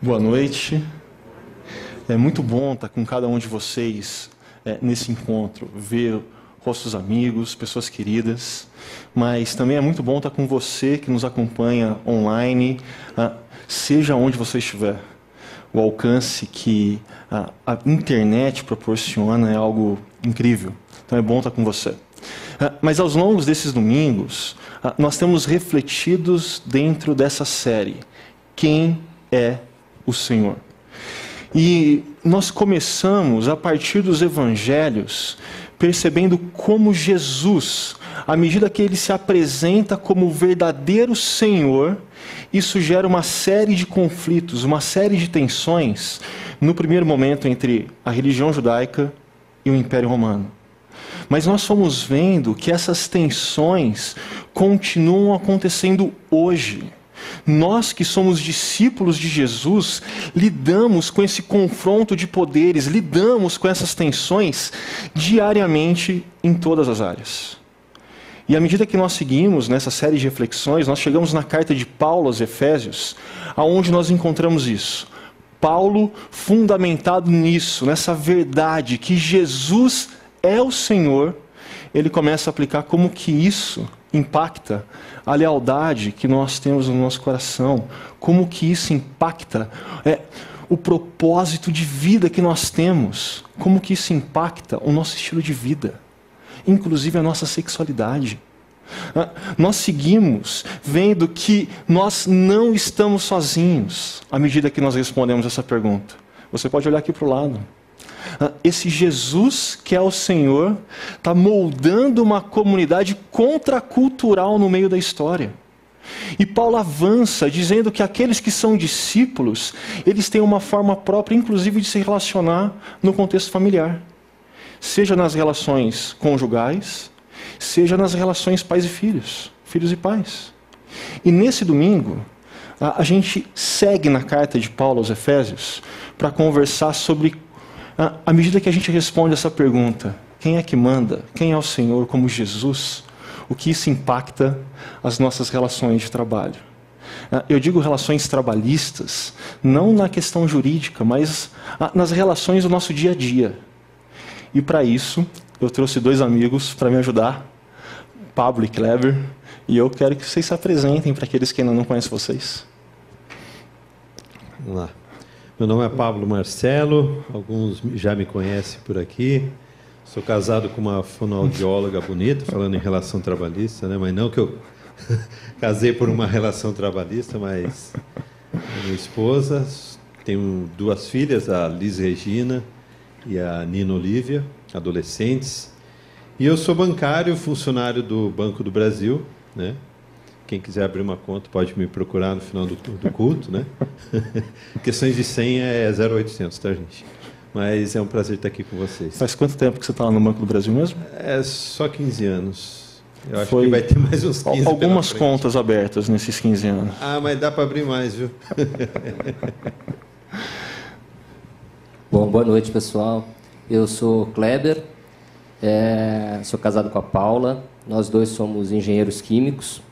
Boa noite. É muito bom estar com cada um de vocês é, nesse encontro, ver rostos amigos, pessoas queridas, mas também é muito bom estar com você que nos acompanha online, seja onde você estiver. O alcance que a, a internet proporciona é algo incrível. Então é bom estar com você. Mas aos longos desses domingos, nós temos refletidos dentro dessa série quem é o Senhor. E nós começamos a partir dos evangelhos percebendo como Jesus, à medida que ele se apresenta como o verdadeiro Senhor, isso gera uma série de conflitos, uma série de tensões, no primeiro momento entre a religião judaica e o Império Romano. Mas nós fomos vendo que essas tensões continuam acontecendo hoje. Nós que somos discípulos de Jesus, lidamos com esse confronto de poderes, lidamos com essas tensões diariamente em todas as áreas. E à medida que nós seguimos nessa série de reflexões, nós chegamos na carta de Paulo aos Efésios, aonde nós encontramos isso. Paulo fundamentado nisso, nessa verdade que Jesus é o Senhor, ele começa a aplicar como que isso impacta a lealdade que nós temos no nosso coração, como que isso impacta é, o propósito de vida que nós temos, como que isso impacta o nosso estilo de vida, inclusive a nossa sexualidade. Ah, nós seguimos vendo que nós não estamos sozinhos à medida que nós respondemos essa pergunta. Você pode olhar aqui para o lado. Ah, esse Jesus que é o Senhor está moldando uma comunidade contracultural no meio da história. E Paulo avança dizendo que aqueles que são discípulos, eles têm uma forma própria, inclusive, de se relacionar no contexto familiar. Seja nas relações conjugais, seja nas relações pais e filhos, filhos e pais. E nesse domingo, a, gente segue na carta de Paulo aos Efésios para conversar sobre à medida que a gente responde essa pergunta, quem é que manda? Quem é o Senhor como Jesus? O que isso impacta as nossas relações de trabalho? Ah, eu digo relações trabalhistas, não na questão jurídica, mas ah, nas relações do nosso dia a dia. E para isso, eu trouxe dois amigos para me ajudar, Pablo e Kleber, e eu quero que vocês se apresentem para aqueles que ainda não conhecem vocês. Vamos lá. Meu nome é Pablo Marcelo, alguns já me conhecem por aqui. Sou casado com uma fonoaudióloga bonita, falando em relação trabalhista, né? mas não que eu casei por uma relação trabalhista, mas minha esposa. Tenho duas filhas, a Liz Regina e a Nina Olivia, adolescentes. E eu sou bancário, funcionário do Banco do Brasil, né? Quem quiser abrir uma conta pode me procurar no final do, do culto, né? Questões de senha é 0800, tá, gente? Mas é um prazer estar aqui com vocês. Faz quanto tempo que você está lá no Banco do Brasil mesmo? É só 15 anos. Eu acho Foi que vai ter mais uns 15 Algumas contas abertas nesses 15 anos. Ah, mas dá para abrir mais, viu? Bom, boa noite, pessoal. Eu sou Kleber, é, sou casado com a Paula. Nós dois somos engenheiros químicos.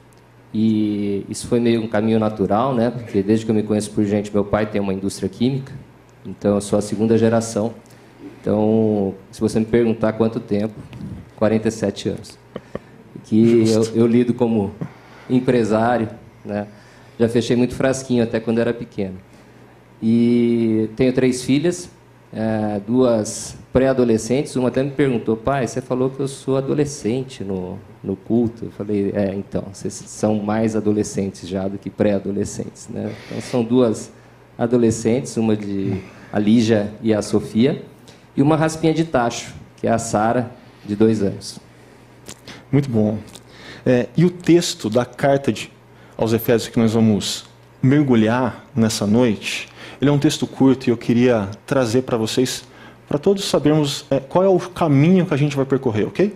E isso foi meio um caminho natural, né? Porque desde que eu me conheço por gente, meu pai tem uma indústria química, então eu sou a segunda geração. Então, se você me perguntar quanto tempo, 47 anos. Que eu, eu, lido como empresário, né? Já fechei muito frasquinho até quando era pequeno. E tenho três filhas, é, duas pré-adolescentes. Uma até me perguntou, pai, você falou que eu sou adolescente no, no culto. Eu falei, é, então, vocês são mais adolescentes já do que pré-adolescentes. Né? Então, são duas adolescentes, uma de a Lígia e a Sofia, e uma raspinha de tacho, que é a Sara, de dois anos. Muito bom. É, e o texto da carta de, aos Efésios que nós vamos mergulhar nessa noite ele é um texto curto e eu queria trazer para vocês, para todos sabermos é, qual é o caminho que a gente vai percorrer, ok?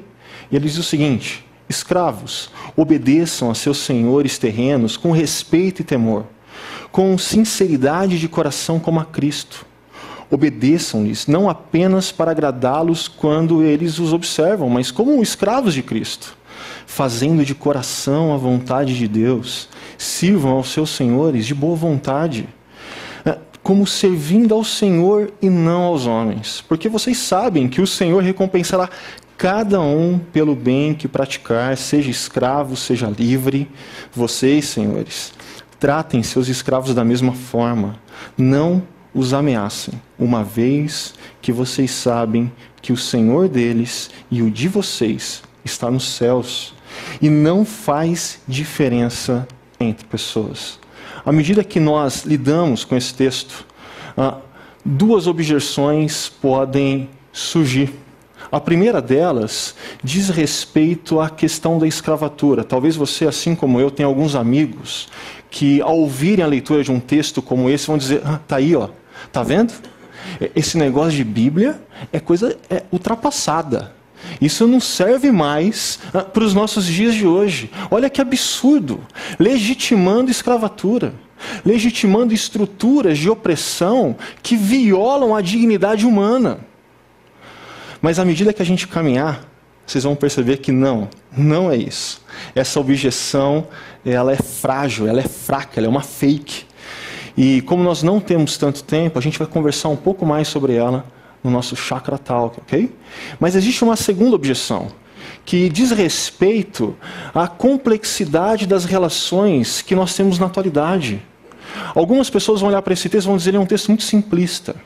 E ele diz o seguinte: escravos, obedeçam a seus senhores terrenos com respeito e temor, com sinceridade de coração como a Cristo. Obedeçam-lhes não apenas para agradá-los quando eles os observam, mas como escravos de Cristo, fazendo de coração a vontade de Deus. Sirvam aos seus senhores de boa vontade como servindo ao Senhor e não aos homens, porque vocês sabem que o Senhor recompensará cada um pelo bem que praticar, seja escravo, seja livre. Vocês, senhores, tratem seus escravos da mesma forma, não os ameacem, uma vez que vocês sabem que o Senhor deles e o de vocês está nos céus e não faz diferença entre pessoas. À medida que nós lidamos com esse texto, ah, duas objeções podem surgir. A primeira delas diz respeito à questão da escravatura. Talvez você, assim como eu, tenha alguns amigos que, ao ouvirem a leitura de um texto como esse, vão dizer: ah, tá aí, ó, tá vendo? Esse negócio de Bíblia é coisa é ultrapassada. Isso não serve mais ah, para os nossos dias de hoje. Olha que absurdo! Legitimando escravatura, legitimando estruturas de opressão que violam a dignidade humana. Mas à medida que a gente caminhar, vocês vão perceber que não, não é isso. Essa objeção, ela é frágil, ela é fraca, ela é uma fake. E como nós não temos tanto tempo, a gente vai conversar um pouco mais sobre ela no nosso chakra talk, ok? Mas existe uma segunda objeção que diz respeito à complexidade das relações que nós temos na atualidade. Algumas pessoas vão olhar para esse texto e vão dizer que é um texto muito simplista.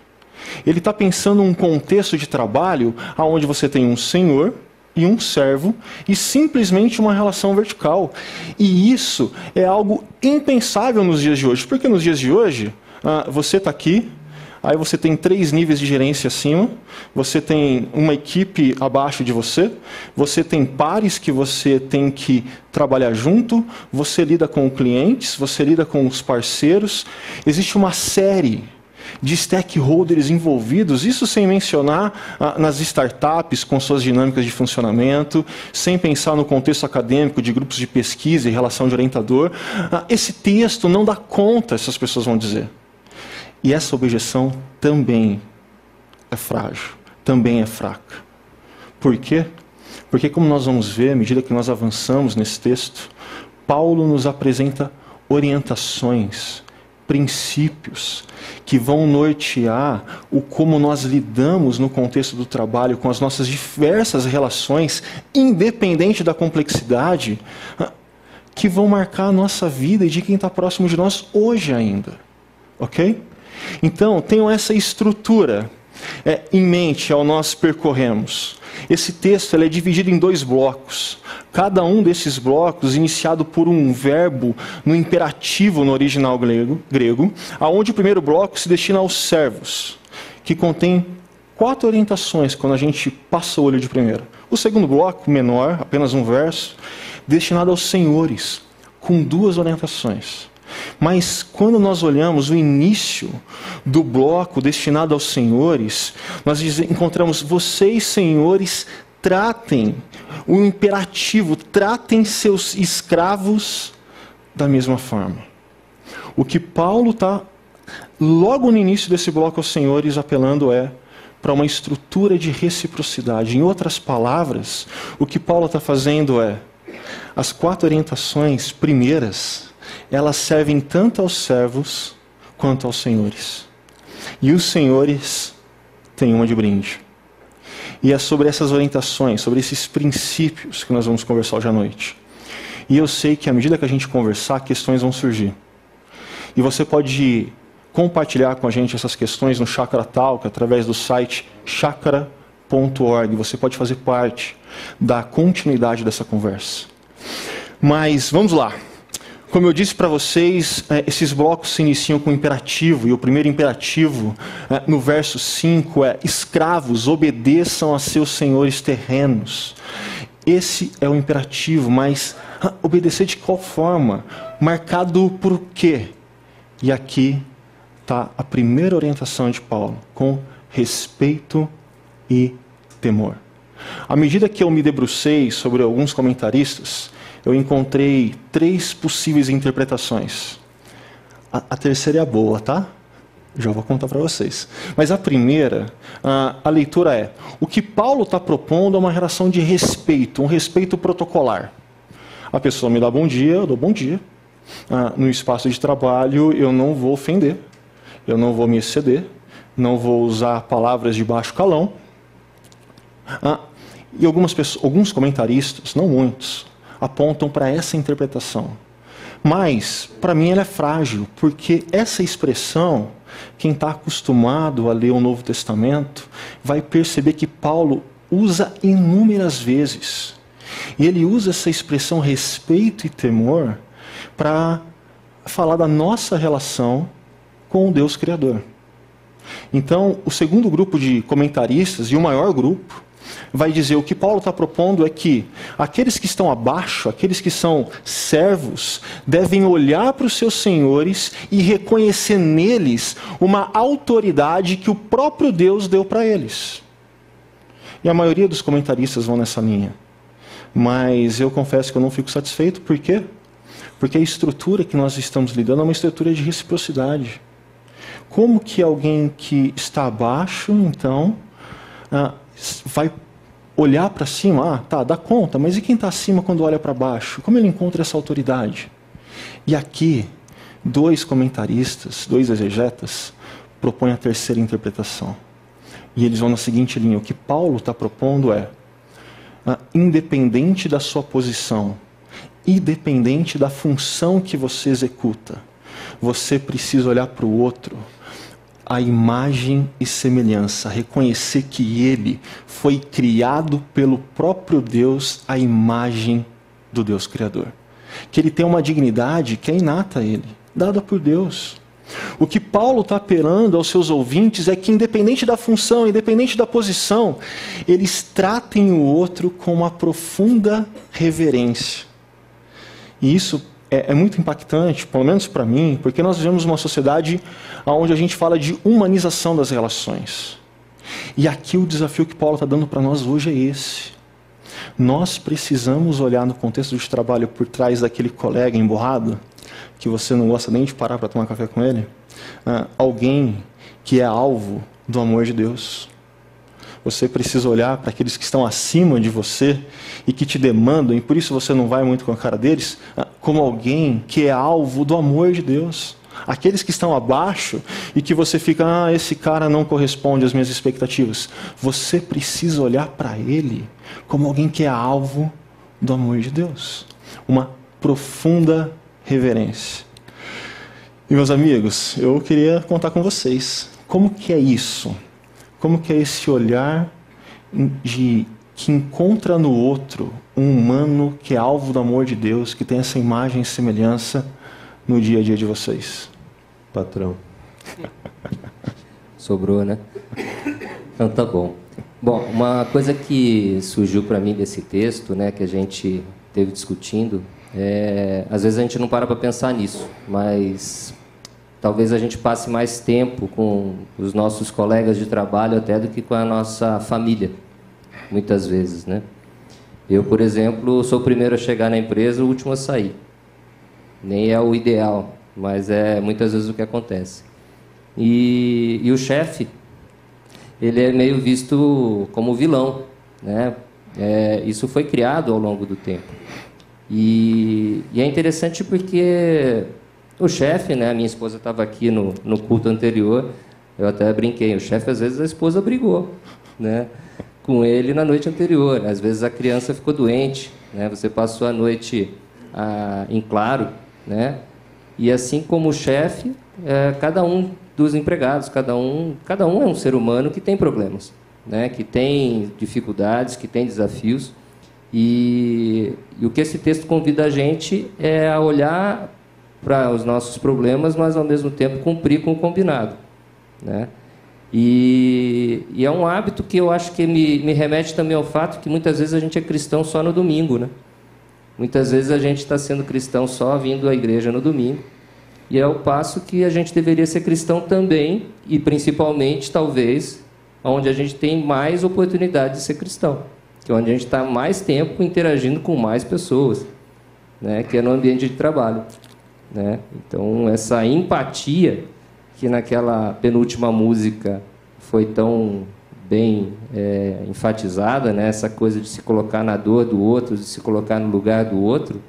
Ele está pensando um contexto de trabalho onde você tem um senhor e um servo e simplesmente uma relação vertical. E isso é algo impensável nos dias de hoje, porque nos dias de hoje ah, você está aqui, Aí você tem três níveis de gerência acima, você tem uma equipe abaixo de você, você tem pares que você tem que trabalhar junto, você lida com clientes, você lida com os parceiros. Existe uma série de stakeholders envolvidos, isso sem mencionar ah, nas startups com suas dinâmicas de funcionamento, sem pensar no contexto acadêmico de grupos de pesquisa e relação de orientador. Ah, esse texto não dá conta, essas pessoas vão dizer. E essa objeção também é frágil, também é fraca. Por quê? Porque, como nós vamos ver, à medida que nós avançamos nesse texto, Paulo nos apresenta orientações, princípios que vão nortear o como nós lidamos no contexto do trabalho com as nossas diversas relações, independente da complexidade, que vão marcar a nossa vida e de quem está próximo de nós hoje ainda. Ok? Então, tenham essa estrutura é, em mente ao nós percorremos. Esse texto é dividido em dois blocos. Cada um desses blocos iniciado por um verbo no imperativo no original grego, grego aonde o primeiro bloco se destina aos servos, que contém quatro orientações quando a gente passa o olho de primeira. O segundo bloco, menor, apenas um verso, destinado aos senhores, com duas orientações. Mas quando nós olhamos o início do bloco destinado aos senhores, nós encontramos vocês, senhores, tratem o imperativo, tratem seus escravos da mesma forma. O que Paulo está, logo no início desse bloco aos senhores, apelando é para uma estrutura de reciprocidade. Em outras palavras, o que Paulo está fazendo é as quatro orientações primeiras elas servem tanto aos servos quanto aos senhores. E os senhores têm uma de brinde. E é sobre essas orientações, sobre esses princípios que nós vamos conversar hoje à noite. E eu sei que à medida que a gente conversar, questões vão surgir. E você pode compartilhar com a gente essas questões no Chakra Talk através do site chakra.org. Você pode fazer parte da continuidade dessa conversa. Mas vamos lá. Como eu disse para vocês, é, esses blocos se iniciam com um imperativo, e o primeiro imperativo, é, no verso 5, é: escravos, obedeçam a seus senhores terrenos. Esse é o imperativo, mas obedecer de qual forma? Marcado por quê? E aqui está a primeira orientação de Paulo, com respeito e temor. À medida que eu me debrucei sobre alguns comentaristas, eu encontrei três possíveis interpretações. A, a terceira é a boa, tá? Já vou contar para vocês. Mas a primeira, a, a leitura é: o que Paulo está propondo é uma relação de respeito, um respeito protocolar. A pessoa me dá bom dia, eu dou bom dia. Ah, no espaço de trabalho, eu não vou ofender. Eu não vou me exceder, não vou usar palavras de baixo calão. Ah, e algumas pessoas, alguns comentaristas, não muitos, apontam para essa interpretação. Mas, para mim, ela é frágil, porque essa expressão, quem está acostumado a ler o Novo Testamento, vai perceber que Paulo usa inúmeras vezes. E ele usa essa expressão respeito e temor para falar da nossa relação com o Deus Criador. Então, o segundo grupo de comentaristas, e o maior grupo, vai dizer o que Paulo está propondo é que aqueles que estão abaixo, aqueles que são servos, devem olhar para os seus senhores e reconhecer neles uma autoridade que o próprio Deus deu para eles. E a maioria dos comentaristas vão nessa linha. Mas eu confesso que eu não fico satisfeito, por quê? Porque a estrutura que nós estamos lidando é uma estrutura de reciprocidade. Como que alguém que está abaixo, então, ah, vai olhar para cima? Ah, tá, dá conta, mas e quem está acima quando olha para baixo? Como ele encontra essa autoridade? E aqui, dois comentaristas, dois exegetas, propõem a terceira interpretação. E eles vão na seguinte linha: o que Paulo está propondo é, ah, independente da sua posição, independente da função que você executa, você precisa olhar para o outro a imagem e semelhança, reconhecer que ele foi criado pelo próprio Deus, a imagem do Deus Criador. Que ele tem uma dignidade que é inata a ele, dada por Deus. O que Paulo está apelando aos seus ouvintes é que, independente da função, independente da posição, eles tratem o outro com uma profunda reverência. E isso é, é muito impactante, pelo menos para mim, porque nós vivemos uma sociedade onde a gente fala de humanização das relações. E aqui o desafio que Paulo está dando para nós hoje é esse. Nós precisamos olhar no contexto de trabalho por trás daquele colega emborrado, que você não gosta nem de parar para tomar café com ele, ah, alguém que é alvo do amor de Deus. Você precisa olhar para aqueles que estão acima de você e que te demandam, e por isso você não vai muito com a cara deles, ah, como alguém que é alvo do amor de Deus. Aqueles que estão abaixo e que você fica, ah, esse cara não corresponde às minhas expectativas. Você precisa olhar para ele como alguém que é alvo do amor de Deus. Uma profunda reverência. E meus amigos, eu queria contar com vocês como que é isso? Como que é esse olhar de que encontra no outro um humano que é alvo do amor de Deus, que tem essa imagem e semelhança no dia a dia de vocês? Patrão. Sobrou, né? Então tá bom. Bom, uma coisa que surgiu para mim desse texto, né, que a gente teve discutindo, é, às vezes a gente não para para pensar nisso, mas talvez a gente passe mais tempo com os nossos colegas de trabalho até do que com a nossa família, muitas vezes, né? Eu, por exemplo, sou o primeiro a chegar na empresa, o último a sair. Nem é o ideal, mas é muitas vezes o que acontece. E, e o chefe, ele é meio visto como vilão, né? É, isso foi criado ao longo do tempo. E, e é interessante porque o chefe, né? A minha esposa estava aqui no, no culto anterior. Eu até brinquei. O chefe às vezes a esposa brigou, né? Com ele na noite anterior. Às vezes a criança ficou doente, né? Você passou a noite ah, em claro, né? E assim como o chefe, é, cada um dos empregados, cada um, cada um é um ser humano que tem problemas, né? Que tem dificuldades, que tem desafios. E, e, o que esse texto convida a gente é a olhar para os nossos problemas, mas ao mesmo tempo cumprir com o combinado. Né? E, e, é um hábito que eu acho que me, me remete também ao fato que muitas vezes a gente é cristão só no domingo. Né? Muitas vezes a gente está sendo cristão só vindo à igreja no domingo. E é o passo que a gente deveria ser cristão também, e principalmente, talvez, onde a gente tem mais oportunidade de ser cristão que é onde a gente está mais tempo interagindo com mais pessoas, né, que é no ambiente de trabalho. Né? Então, essa empatia que naquela penúltima música foi tão bem é, enfatizada, né? essa coisa de se colocar na dor do outro, de se colocar no lugar do outro,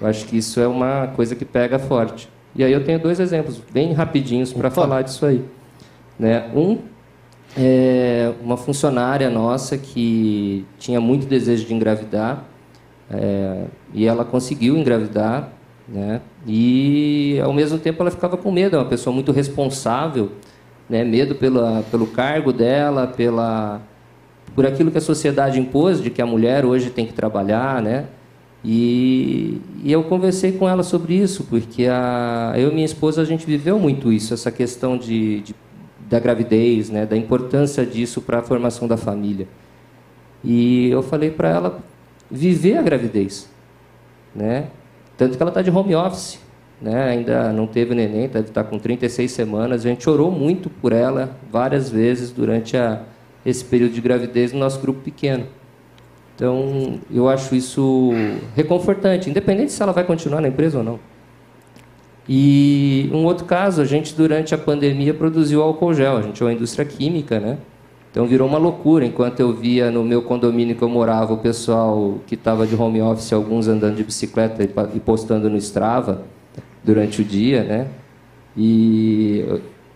eu acho que isso é uma coisa que pega forte. E aí eu tenho dois exemplos bem rapidinhos para falar disso aí. Né? Um é uma funcionária nossa que tinha muito desejo de engravidar é, e ela conseguiu engravidar, né? E ao mesmo tempo ela ficava com medo, é uma pessoa muito responsável, né? Medo pela, pelo cargo dela, pela por aquilo que a sociedade impôs de que a mulher hoje tem que trabalhar, né? E, e, eu conversei com ela sobre isso, porque a, eu e minha esposa a gente viveu muito isso, essa questão de, de da gravidez, né, da importância disso para a formação da família. E eu falei para ela viver a gravidez, né? Tanto que ela está de home office, né? Ainda não teve neném, deve estar tá com 36 semanas. A gente orou muito por ela várias vezes durante a, esse período de gravidez no nosso grupo pequeno. Então, eu acho isso reconfortante, independente se ela vai continuar na empresa ou não. E um outro caso, a gente durante a pandemia produziu álcool gel, a gente é uma indústria química, né? Então virou uma loucura, enquanto eu via no meu condomínio que eu morava o pessoal que estava de home office, alguns andando de bicicleta e postando no Strava durante o dia, né? E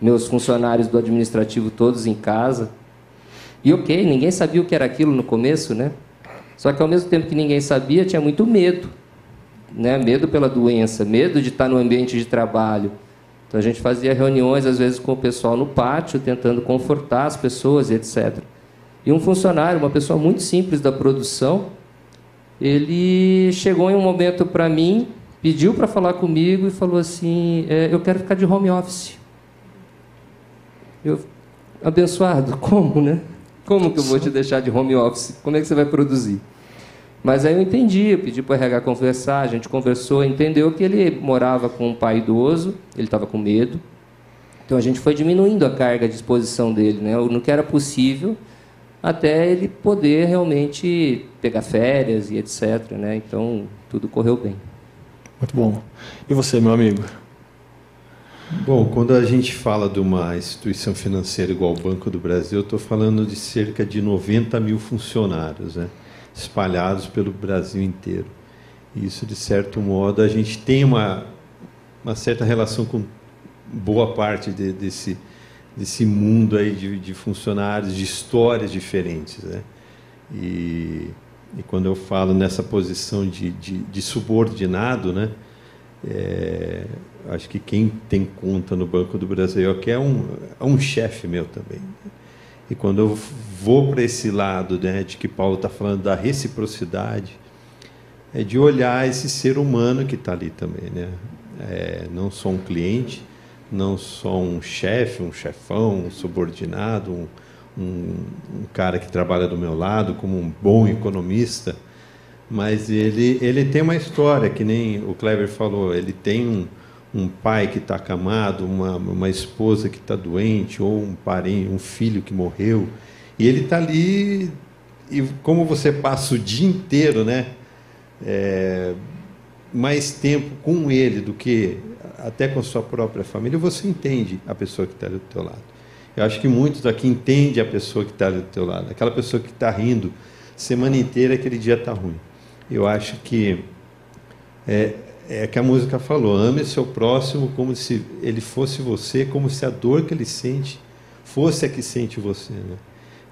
meus funcionários do administrativo todos em casa. E ok, ninguém sabia o que era aquilo no começo, né? Só que ao mesmo tempo que ninguém sabia, tinha muito medo né? medo pela doença, medo de estar no ambiente de trabalho. Então a gente fazia reuniões às vezes com o pessoal no pátio, tentando confortar as pessoas etc. E um funcionário, uma pessoa muito simples da produção, ele chegou em um momento para mim, pediu para falar comigo e falou assim: é, eu quero ficar de home office. Eu, abençoado, como, né? Como que eu vou te deixar de home office? Como é que você vai produzir? Mas aí eu entendi, eu pedi para o RH conversar, a gente conversou, entendeu que ele morava com um pai idoso, ele estava com medo. Então a gente foi diminuindo a carga de exposição dele, né? no que era possível, até ele poder realmente pegar férias e etc. Né? Então tudo correu bem. Muito bom. E você, meu amigo? Bom, quando a gente fala de uma instituição financeira igual o Banco do Brasil, eu estou falando de cerca de 90 mil funcionários. Né? Espalhados pelo Brasil inteiro. Isso, de certo modo, a gente tem uma, uma certa relação com boa parte de, desse, desse mundo aí de, de, funcionários, de histórias diferentes. Né? E, e quando eu falo nessa posição de, de, de subordinado, né? É, acho que quem tem conta no Banco do Brasil aqui é um, é um chefe meu também. E quando eu vou para esse lado né, de que Paulo está falando da reciprocidade, é de olhar esse ser humano que está ali também. Né? É, não só um cliente, não só um chefe, um chefão, um subordinado, um, um, um, cara que trabalha do meu lado como um bom economista, mas ele, ele tem uma história, que nem o Kleber falou, ele tem um, um pai que está acamado, uma, uma esposa que está doente, ou um parente, um filho que morreu, e ele está ali, e como você passa o dia inteiro, né? É, mais tempo com ele do que até com a sua própria família, você entende a pessoa que está do teu lado. Eu acho que muitos aqui entendem a pessoa que está do teu lado. Aquela pessoa que está rindo semana inteira, aquele dia está ruim. Eu acho que é, é que a música falou: ame seu próximo como se ele fosse você, como se a dor que ele sente fosse a que sente você. Né?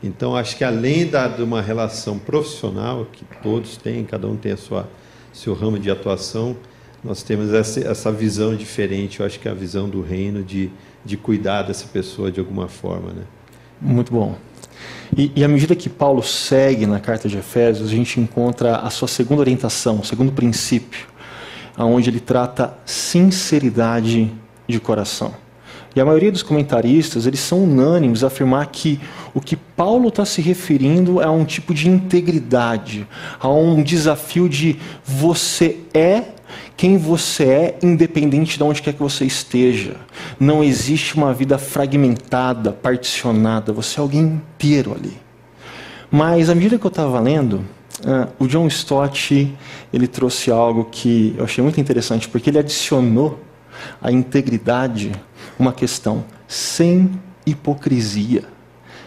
Então, acho que além da, de uma relação profissional, que todos têm, cada um tem a sua seu ramo de atuação, nós temos essa, essa visão diferente. Eu acho que é a visão do reino de, de cuidar dessa pessoa de alguma forma. Né? Muito bom. E, e à medida que Paulo segue na carta de Efésios, a gente encontra a sua segunda orientação, o segundo princípio onde ele trata sinceridade de coração. E a maioria dos comentaristas eles são unânimes a afirmar que o que Paulo está se referindo é a um tipo de integridade, a um desafio de você é quem você é, independente de onde quer que você esteja. Não existe uma vida fragmentada, particionada, você é alguém inteiro ali. Mas à medida que eu estava lendo, Uh, o John Stott ele trouxe algo que eu achei muito interessante, porque ele adicionou à integridade uma questão sem hipocrisia,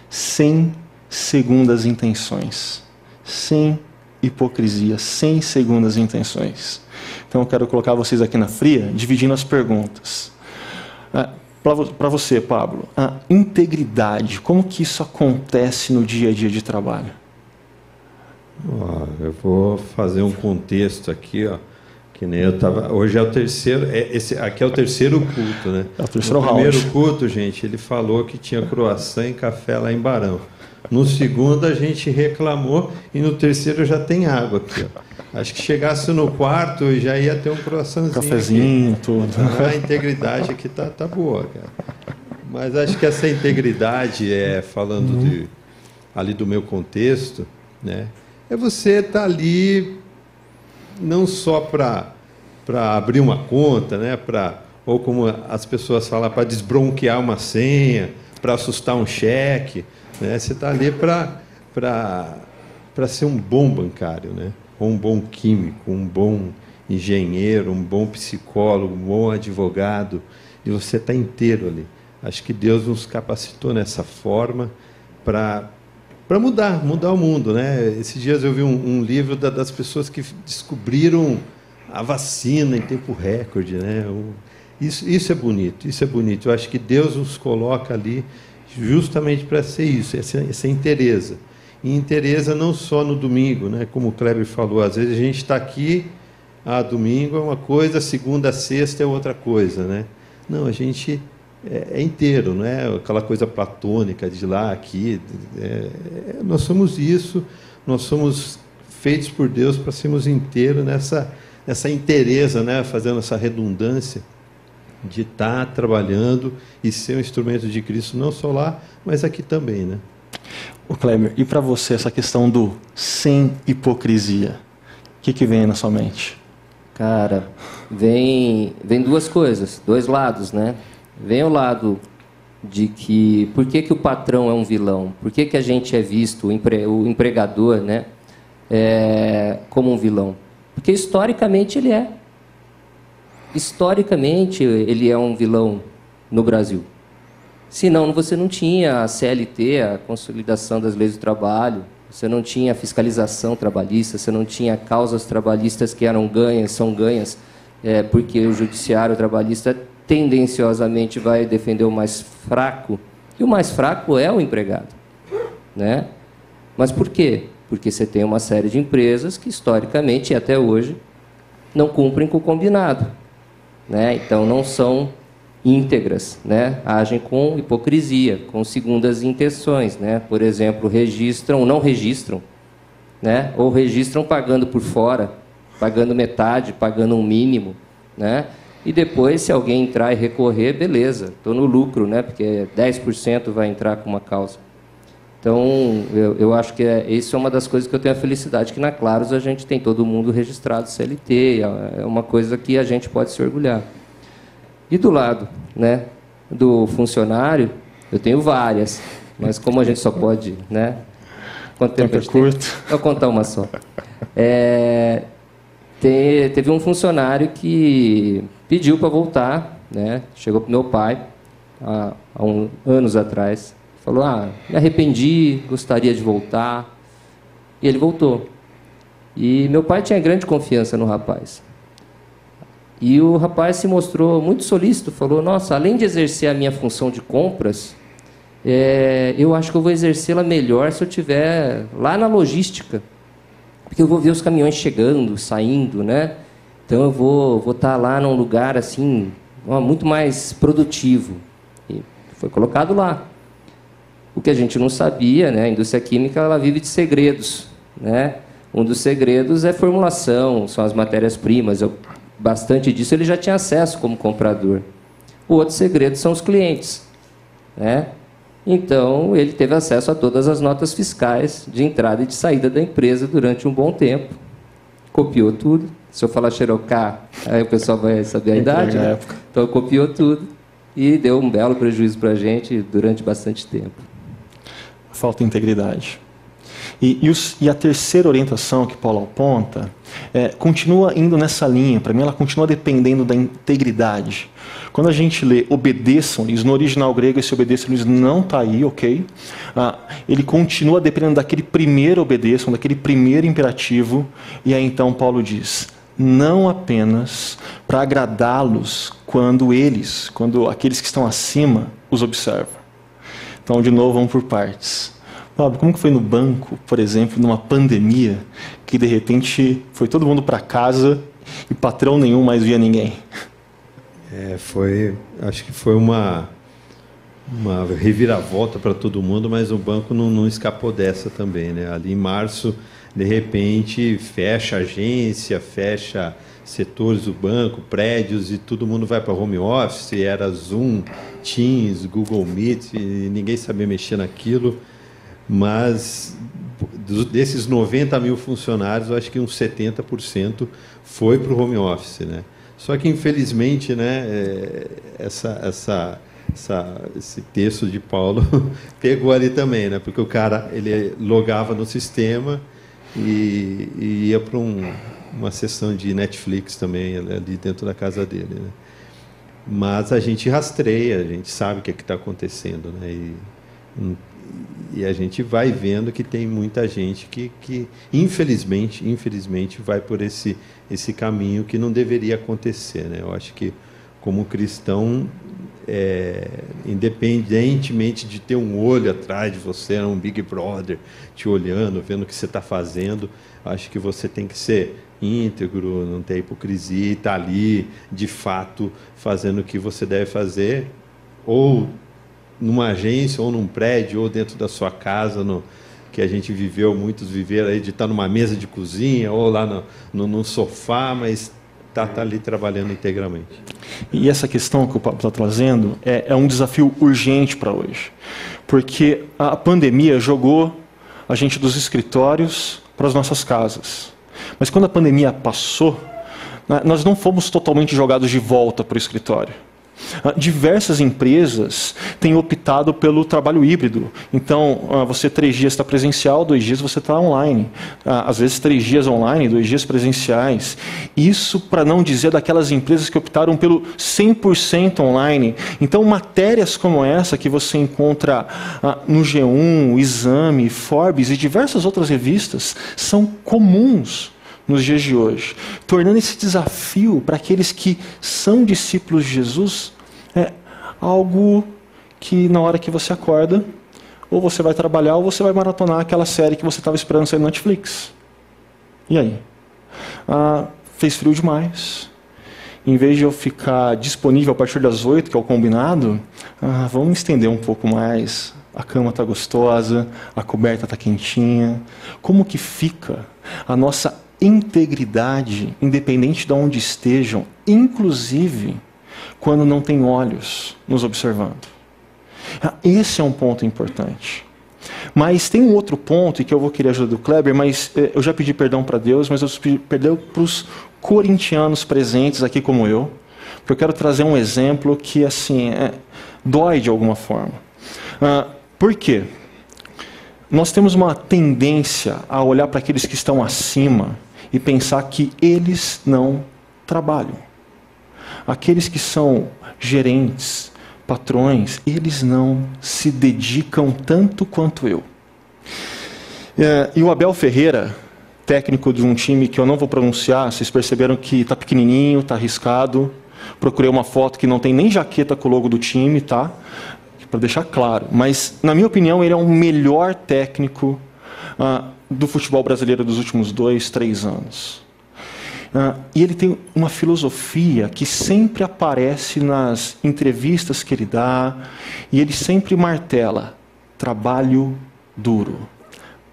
sem segundas intenções, sem hipocrisia, sem segundas intenções. Então eu quero colocar vocês aqui na fria, dividindo as perguntas. Ah, Para você, Pablo, a integridade, como que isso acontece no dia a dia de trabalho? Eu vou fazer um contexto aqui, ó. Que nem eu tava. Hoje é o terceiro. É, esse, aqui é o terceiro culto, né? É o terceiro no round. primeiro culto, gente, ele falou que tinha croissant e café lá em Barão. No segundo a gente reclamou e no terceiro já tem água aqui. Ó. Acho que chegasse no quarto já ia ter um croissantzinho. Cafezinho, aqui. tudo. Ah, a integridade aqui tá, tá boa, cara. Mas acho que essa integridade é falando uhum. de, ali do meu contexto, né? É você estar tá ali não só para abrir uma conta, né? Pra, ou como as pessoas falam, para desbronquear uma senha, para assustar um cheque. Né? Você está ali para ser um bom bancário, né? ou um bom químico, um bom engenheiro, um bom psicólogo, um bom advogado, e você está inteiro ali. Acho que Deus nos capacitou nessa forma para para mudar, mudar o mundo, né? Esses dias eu vi um, um livro da, das pessoas que descobriram a vacina em tempo recorde, né? O, isso, isso é bonito, isso é bonito. Eu acho que Deus nos coloca ali justamente para ser isso, essa, essa interesa. E interesa não só no domingo, né? Como o Kleber falou, às vezes a gente está aqui, ah, domingo é uma coisa, segunda, sexta é outra coisa, né? Não, a gente é, é inteiro, não é aquela coisa platônica de lá, aqui. É, é, nós somos isso, nós somos feitos por Deus para sermos inteiros nessa, nessa inteireza, né? fazendo essa redundância de estar tá trabalhando e ser um instrumento de Cristo, não só lá, mas aqui também. Né? O Kleber, e para você essa questão do sem hipocrisia? O que, que vem na sua mente? Cara, vem, vem duas coisas, dois lados, né? Vem o lado de que por que, que o patrão é um vilão? Por que, que a gente é visto, o, empre, o empregador, né, é, como um vilão? Porque historicamente ele é. Historicamente ele é um vilão no Brasil. Senão você não tinha a CLT, a consolidação das leis do trabalho, você não tinha a fiscalização trabalhista, você não tinha causas trabalhistas que eram ganhas, são ganhas, é, porque o judiciário trabalhista tendenciosamente vai defender o mais fraco, e o mais fraco é o empregado. Né? Mas por quê? Porque você tem uma série de empresas que, historicamente e até hoje, não cumprem com o combinado. Né? Então, não são íntegras, né? agem com hipocrisia, com segundas intenções. Né? Por exemplo, registram ou não registram, né? ou registram pagando por fora, pagando metade, pagando um mínimo. Né? E depois, se alguém entrar e recorrer, beleza, estou no lucro, né? porque 10% vai entrar com uma causa. Então, eu, eu acho que é, isso é uma das coisas que eu tenho a felicidade, que na Claros a gente tem todo mundo registrado CLT, é, uma coisa que a gente pode se orgulhar. E do lado né, do funcionário, eu tenho várias, mas como a gente só pode... Né, quanto tempo, tempo é curto. Vou contar uma só. É, teve um funcionário que pediu para voltar, né? Chegou para meu pai há, há um, anos atrás, falou: "Ah, me arrependi, gostaria de voltar". E ele voltou. E meu pai tinha grande confiança no rapaz. E o rapaz se mostrou muito solícito, falou: Nossa, além de exercer a minha função de compras, é, eu acho que eu vou exercê-la melhor se eu estiver lá na logística, porque eu vou ver os caminhões chegando, saindo, né? Então eu vou vou estar tá lá num lugar assim muito mais produtivo. E foi colocado lá. O que a gente não sabia, né? A indústria química ela vive de segredos, né? Um dos segredos é formulação, são as matérias-primas. Bastante disso ele já tinha acesso como comprador. O outro segredo são os clientes, né? Então ele teve acesso a todas as notas fiscais de entrada e de saída da empresa durante um bom tempo. Copiou tudo, se eu falar Xerocá, aí o pessoal vai saber a idade. Né? Então copiou tudo e deu um belo prejuízo para a gente durante bastante tempo. Falta integridade. E, e, os, e, a terceira orientação que Paulo aponta é, continua indo nessa linha. Para mim, ela continua dependendo da integridade. Quando a gente lê obedeçam-lhes, no original grego esse obedeçam-lhes não está aí, ok? Ah, ele continua dependendo daquele primeiro obedeçam, daquele primeiro imperativo. E aí então Paulo diz: não apenas para agradá-los quando eles, quando aqueles que estão acima, os observam. Então, de novo, vamos por partes. Pablo, como que foi no banco, por exemplo, numa pandemia, que de repente foi todo mundo para casa e patrão nenhum mais via ninguém? É, foi, acho que foi uma uma reviravolta para todo mundo, mas o banco não, não escapou dessa também, né? Ali em março, de repente, fecha agência, fecha setores do banco, prédios e todo mundo vai para home office, era Zoom, Teams, Google Meet, e ninguém sabia mexer naquilo, mas desses 90 mil funcionários, acho que uns 70% foi para o home office, né? Só que infelizmente, né, é, essa, essa, essa, esse texto de Paulo pegou ali também, né? Porque o cara ele logava no sistema e, e ia para um, uma sessão de Netflix também ali dentro da casa dele. Né? Mas a gente rastreia, a gente sabe o que é está acontecendo, né? E, e a gente vai vendo que tem muita gente que, que infelizmente, infelizmente, vai por esse esse caminho que não deveria acontecer, né? Eu acho que como cristão é, independentemente de ter um olho atrás de você, um Big Brother te olhando, vendo o que você está fazendo, acho que você tem que ser íntegro, não ter hipocrisia estar tá ali, de fato, fazendo o que você deve fazer, ou numa agência, ou num prédio, ou dentro da sua casa, no, que a gente viveu, muitos viveram aí de estar numa mesa de cozinha, ou lá no, no, no sofá, mas está tá ali trabalhando integralmente. E essa questão que o Pablo está trazendo é, é um desafio urgente para hoje, porque a pandemia jogou a gente dos escritórios para as nossas casas. Mas quando a pandemia passou, né, nós não fomos totalmente jogados de volta para o escritório. Ah, diversas empresas têm optado pelo trabalho híbrido. Então, ah, você três dias está presencial, dois dias você está online. Ah, às vezes três dias online, dois dias presenciais. Isso para não dizer daquelas empresas que optaram pelo 100% online. Então, matérias como essa que você encontra no G1, Exame, Forbes e diversas outras revistas são comuns nos dias de hoje, tornando esse desafio para aqueles que são discípulos de Jesus é algo que na hora que você acorda, ou você vai trabalhar ou você vai maratonar aquela série que você estava esperando sair no Netflix. E aí? Ah, fez frio demais. Em vez de eu ficar disponível a partir das oito, que é o combinado, ah, vamos estender um pouco mais. A cama está gostosa, a coberta está quentinha. Como que fica a nossa integridade, independente de onde estejam, inclusive quando não tem olhos nos observando. Ah, esse é um ponto importante. Mas tem um outro ponto, e que eu vou querer ajuda do Kleber, mas eh, eu já pedi perdão para Deus, mas eu pedi perdão para os corintianos presentes aqui como eu, porque eu quero trazer um exemplo que assim é, dói de alguma forma. Ah, por quê? Nós temos uma tendência a olhar para aqueles que estão acima e pensar que eles não trabalham. Aqueles que são gerentes, patrões, eles não se dedicam tanto quanto eu. É, e o Abel Ferreira, técnico de um time que eu não vou pronunciar, vocês perceberam que está pequenininho, está arriscado. Procurei uma foto que não tem nem jaqueta com o logo do time, tá? Para deixar claro. Mas, na minha opinião, ele é o melhor técnico ah, do futebol brasileiro dos últimos dois, três anos. Ah, e ele tem uma filosofia que sempre aparece nas entrevistas que ele dá, e ele sempre martela: trabalho duro.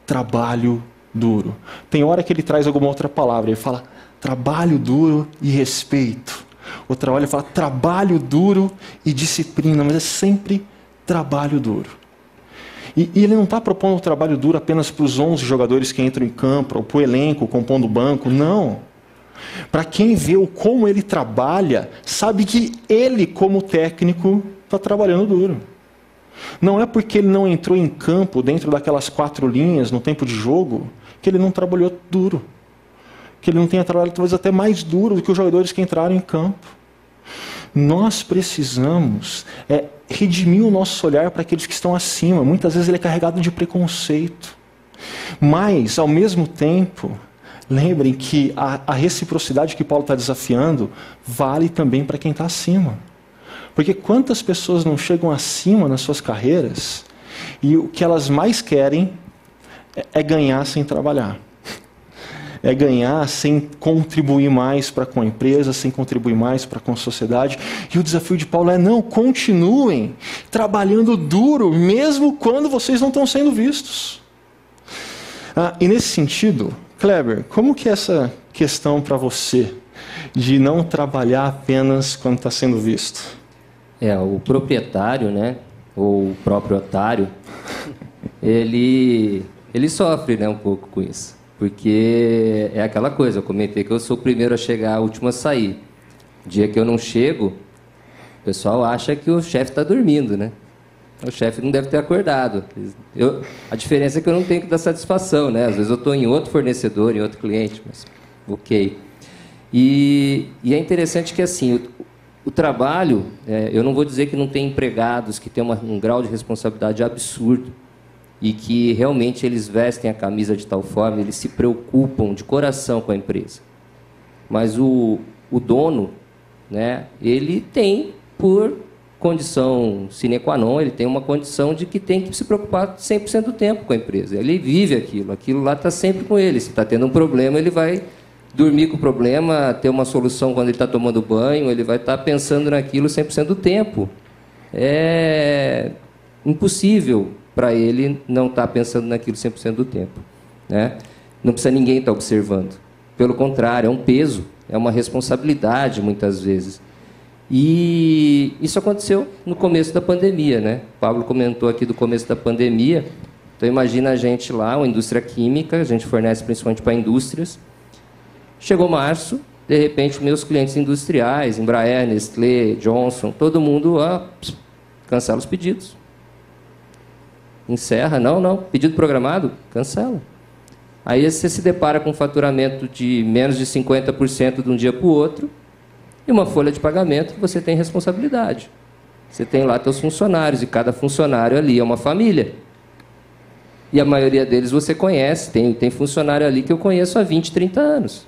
Trabalho duro. Tem hora que ele traz alguma outra palavra, ele fala trabalho duro e respeito. Outra hora ele fala trabalho duro e disciplina, mas é sempre trabalho duro. E, e ele não está propondo um trabalho duro apenas para os 11 jogadores que entram em campo, ou para o elenco compondo o banco, não. Para quem vê o como ele trabalha, sabe que ele, como técnico, está trabalhando duro. Não é porque ele não entrou em campo dentro daquelas quatro linhas no tempo de jogo que ele não trabalhou duro. Que ele não tenha trabalhado talvez até mais duro do que os jogadores que entraram em campo. Nós precisamos é, redimir o nosso olhar para aqueles que estão acima. Muitas vezes ele é carregado de preconceito. Mas, ao mesmo tempo, lembrem que a, a reciprocidade que Paulo está desafiando vale também para quem está acima. Porque quantas pessoas não chegam acima nas suas carreiras e o que elas mais querem é, é ganhar sem trabalhar. É ganhar sem contribuir mais para com a empresa, sem contribuir mais para com a sociedade. E o desafio de Paulo é: não, continuem trabalhando duro, mesmo quando vocês não estão sendo vistos. Ah, e nesse sentido, Kleber, como que é essa questão para você de não trabalhar apenas quando está sendo visto? É, o proprietário, né, ou o próprio otário, ele, ele sofre né, um pouco com isso. Porque é aquela coisa, eu comentei que eu sou o primeiro a chegar, o último a sair. Dia que eu não chego, o pessoal acha que o chefe está dormindo, né? O chefe não deve ter acordado. Eu, a diferença é que eu não tenho que dar satisfação, né? Às vezes eu estou em outro fornecedor, em outro cliente, mas ok. E, e é interessante que assim, o trabalho, é, eu não vou dizer que não tem empregados que têm um grau de responsabilidade absurdo e que realmente eles vestem a camisa de tal forma, eles se preocupam de coração com a empresa. Mas o, o dono, né, ele tem por condição sine qua non, ele tem uma condição de que tem que se preocupar 100% do tempo com a empresa. Ele vive aquilo, aquilo lá está sempre com ele. Se está tendo um problema, ele vai dormir com o problema, ter uma solução quando ele está tomando banho, ele vai estar tá pensando naquilo 100% do tempo. É impossível para ele não estar tá pensando naquilo 100% do tempo. Né? Não precisa ninguém estar tá observando. Pelo contrário, é um peso, é uma responsabilidade muitas vezes. E isso aconteceu no começo da pandemia, né? O Pablo comentou aqui do começo da pandemia. Então imagina a gente lá, uma indústria química, a gente fornece principalmente para indústrias. Chegou março, de repente, meus clientes industriais, Embraer, Nestlé, Johnson, todo mundo ah, cancela os pedidos. Encerra, não, não, pedido programado, cancela. Aí você se depara com um faturamento de menos de 50% de um dia para o outro e uma folha de pagamento que você tem responsabilidade. Você tem lá seus funcionários e cada funcionário ali é uma família. E a maioria deles você conhece, tem, tem funcionário ali que eu conheço há 20, 30 anos.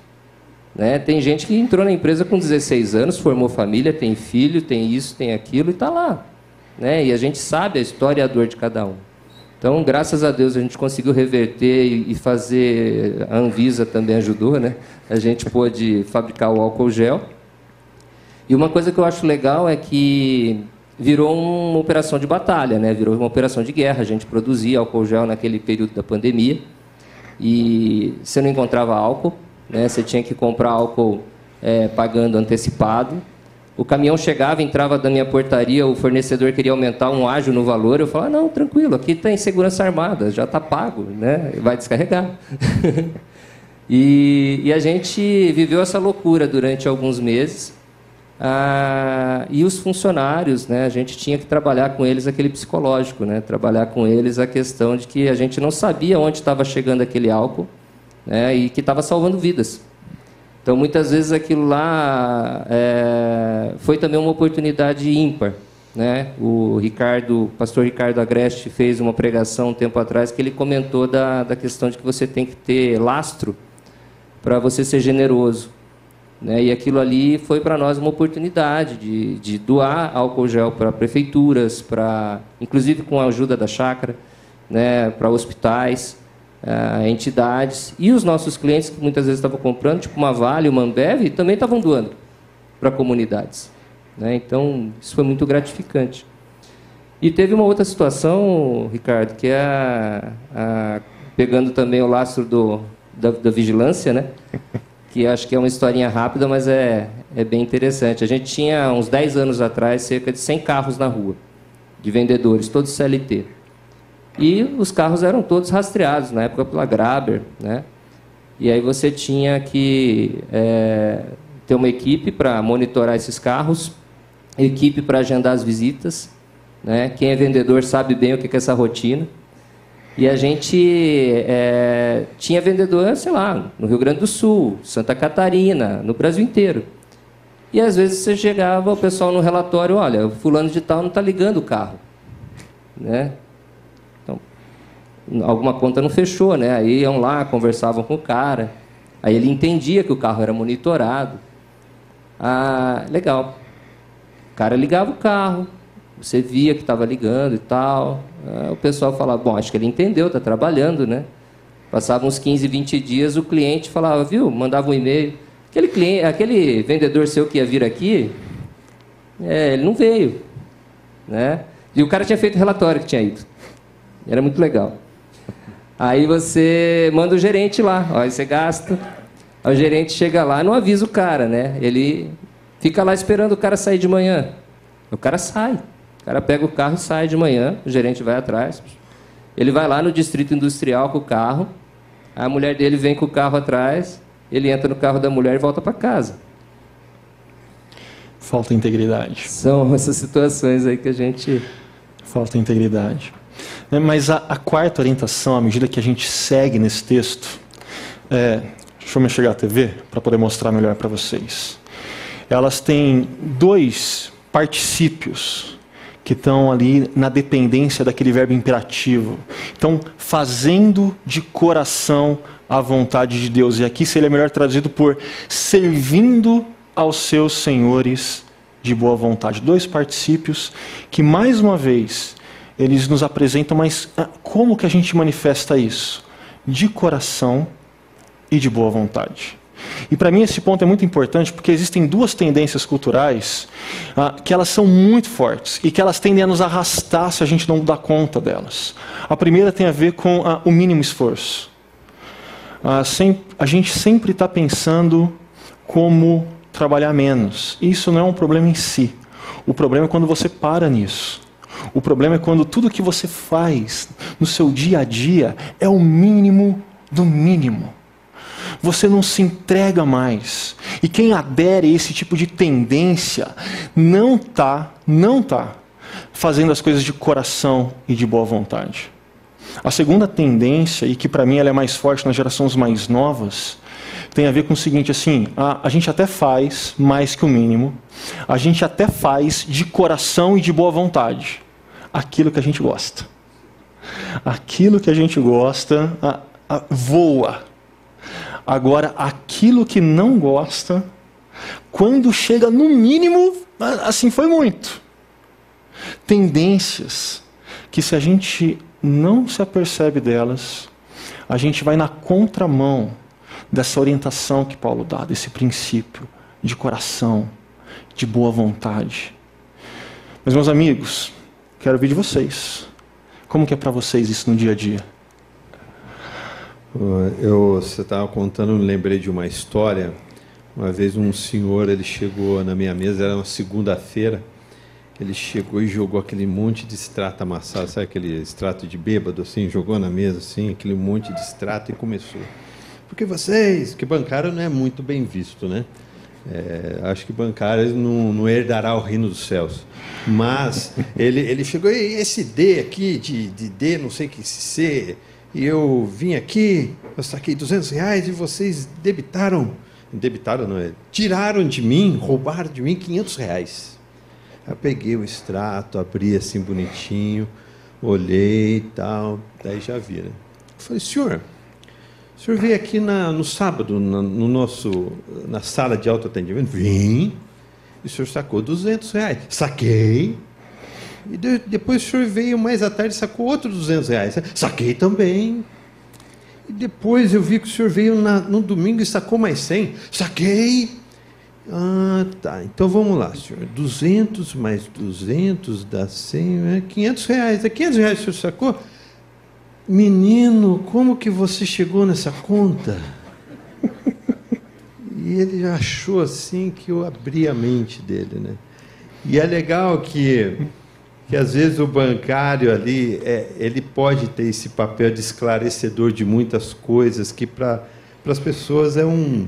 Né? Tem gente que entrou na empresa com 16 anos, formou família, tem filho, tem isso, tem aquilo e está lá. Né? E a gente sabe a história e a dor de cada um. Então, graças a Deus, a gente conseguiu reverter e fazer. A Anvisa também ajudou, né? A gente pôde fabricar o álcool gel. E uma coisa que eu acho legal é que virou uma operação de batalha, né? Virou uma operação de guerra. A gente produzia álcool gel naquele período da pandemia e você não encontrava álcool né? Você tinha que comprar álcool é, pagando antecipado. O caminhão chegava, entrava da minha portaria, o fornecedor queria aumentar um ágio no valor. Eu falava, não, tranquilo, aqui tem segurança armada, já está pago, né? vai descarregar. e, e, a gente viveu essa loucura durante alguns meses. Ah, e os funcionários, né, a gente tinha que trabalhar com eles aquele psicológico, né, trabalhar com eles a questão de que a gente não sabia onde estava chegando aquele álcool né, e que estava salvando vidas. Então, muitas vezes aquilo lá é, foi também uma oportunidade ímpar. Né? O Ricardo, o pastor Ricardo Agreste fez uma pregação um tempo atrás que ele comentou da, da questão de que você tem que ter lastro para você ser generoso. Né? E aquilo ali foi para nós uma oportunidade de, de doar álcool gel para prefeituras, para inclusive com a ajuda da chácara, né? para hospitais uh, entidades e os nossos clientes que muitas vezes estavam comprando, tipo uma Vale, uma Ambev, também estavam doando para comunidades. Né? Então, isso foi muito gratificante. E teve uma outra situação, Ricardo, que é a, a, pegando também o lastro do, da, da, vigilância, né? que acho que é uma historinha rápida, mas é, é bem interessante. A gente tinha, uns 10 anos atrás, cerca de 100 carros na rua, de vendedores, todos CLT. E os carros eram todos rastreados, na época pela Graber. Né? E aí você tinha que é, ter uma equipe para monitorar esses carros, equipe para agendar as visitas, Né? Quem é vendedor sabe bem o que é essa rotina. E a gente é, tinha vendedor, sei lá, no Rio Grande do Sul, Santa Catarina, no Brasil inteiro. E às vezes você chegava, o pessoal no relatório, olha, fulano de tal não está ligando o carro. Né? Alguma conta não fechou, né? Aí iam lá, conversavam com o cara. Aí ele entendia que o carro era monitorado. Ah, legal. O cara ligava o carro, você via que estava ligando e tal. Ah, o pessoal falava, bom, acho que ele entendeu, está trabalhando, né? Passavam uns 15, 20 dias, o cliente falava, viu, mandava um e-mail. Aquele, cliente, aquele vendedor seu que ia vir aqui, é, ele não veio. Né? E o cara tinha feito relatório que tinha ido. Era muito legal. Aí você manda o gerente lá, ó, aí você gasta. Aí o gerente chega lá, não avisa o cara, né? Ele fica lá esperando o cara sair de manhã. O cara sai. O cara pega o carro e sai de manhã, o gerente vai atrás. Ele vai lá no distrito industrial com o carro, a mulher dele vem com o carro atrás, ele entra no carro da mulher e volta para casa. Falta integridade. São essas situações aí que a gente. Falta integridade. É, mas a, a quarta orientação, à medida que a gente segue nesse texto, é, deixa eu me chegar à TV para poder mostrar melhor para vocês. Elas têm dois particípios que estão ali na dependência daquele verbo imperativo. Então, fazendo de coração a vontade de Deus. E aqui seria melhor traduzido por servindo aos seus senhores de boa vontade. Dois particípios que, mais uma vez, eles nos apresentam, mas ah, como que a gente manifesta isso? De coração e de boa vontade. E para mim esse ponto é muito importante porque existem duas tendências culturais ah, que elas são muito fortes e que elas tendem a nos arrastar se a gente não dá conta delas. A primeira tem a ver com ah, o mínimo esforço. Ah, sem, a gente sempre está pensando como trabalhar menos. Isso não é um problema em si. O problema é quando você para nisso. O problema é quando tudo que você faz no seu dia a dia é o mínimo do mínimo você não se entrega mais. E quem adere a esse tipo de tendência não está, não está fazendo as coisas de coração e de boa vontade. A segunda tendência, e que para mim ela é mais forte nas gerações mais novas, tem a ver com o seguinte, assim, a, a gente até faz mais que o mínimo, a gente até faz de coração e de boa vontade aquilo que a gente gosta. Aquilo que a gente gosta a, a, voa, Agora, aquilo que não gosta, quando chega no mínimo, assim foi muito. Tendências que, se a gente não se apercebe delas, a gente vai na contramão dessa orientação que Paulo dá, desse princípio de coração, de boa vontade. Mas, meus amigos, quero ouvir de vocês. Como que é para vocês isso no dia a dia? Eu, você estava contando, lembrei de uma história. Uma vez um senhor, ele chegou na minha mesa, era uma segunda-feira, ele chegou e jogou aquele monte de extrato amassado, sabe aquele extrato de bêbado, assim, jogou na mesa, assim, aquele monte de extrato e começou. Porque vocês, que bancário não é muito bem visto, né? É, acho que bancário não, não herdará o reino dos céus. Mas ele, ele chegou, e esse D aqui, de, de D, não sei que C, e eu vim aqui, eu saquei 200 reais e vocês debitaram, debitaram não é, tiraram de mim, roubaram de mim 500 reais. Eu peguei o extrato, abri assim bonitinho, olhei e tal, daí já vi, né? Falei, senhor, o senhor veio aqui na, no sábado, na, no nosso, na sala de autoatendimento? Vim. E o senhor sacou 200 reais. Saquei. E de, depois o senhor veio mais à tarde e sacou outros 200 reais. Saquei também. E depois eu vi que o senhor veio na, no domingo e sacou mais 100. Saquei. Ah, tá. Então vamos lá, senhor. 200 mais 200 dá 100, é 500 reais. É 500 reais o senhor sacou? Menino, como que você chegou nessa conta? E ele achou assim que eu abri a mente dele, né? E é legal que que às vezes o bancário ali é, ele pode ter esse papel de esclarecedor de muitas coisas que para as pessoas é um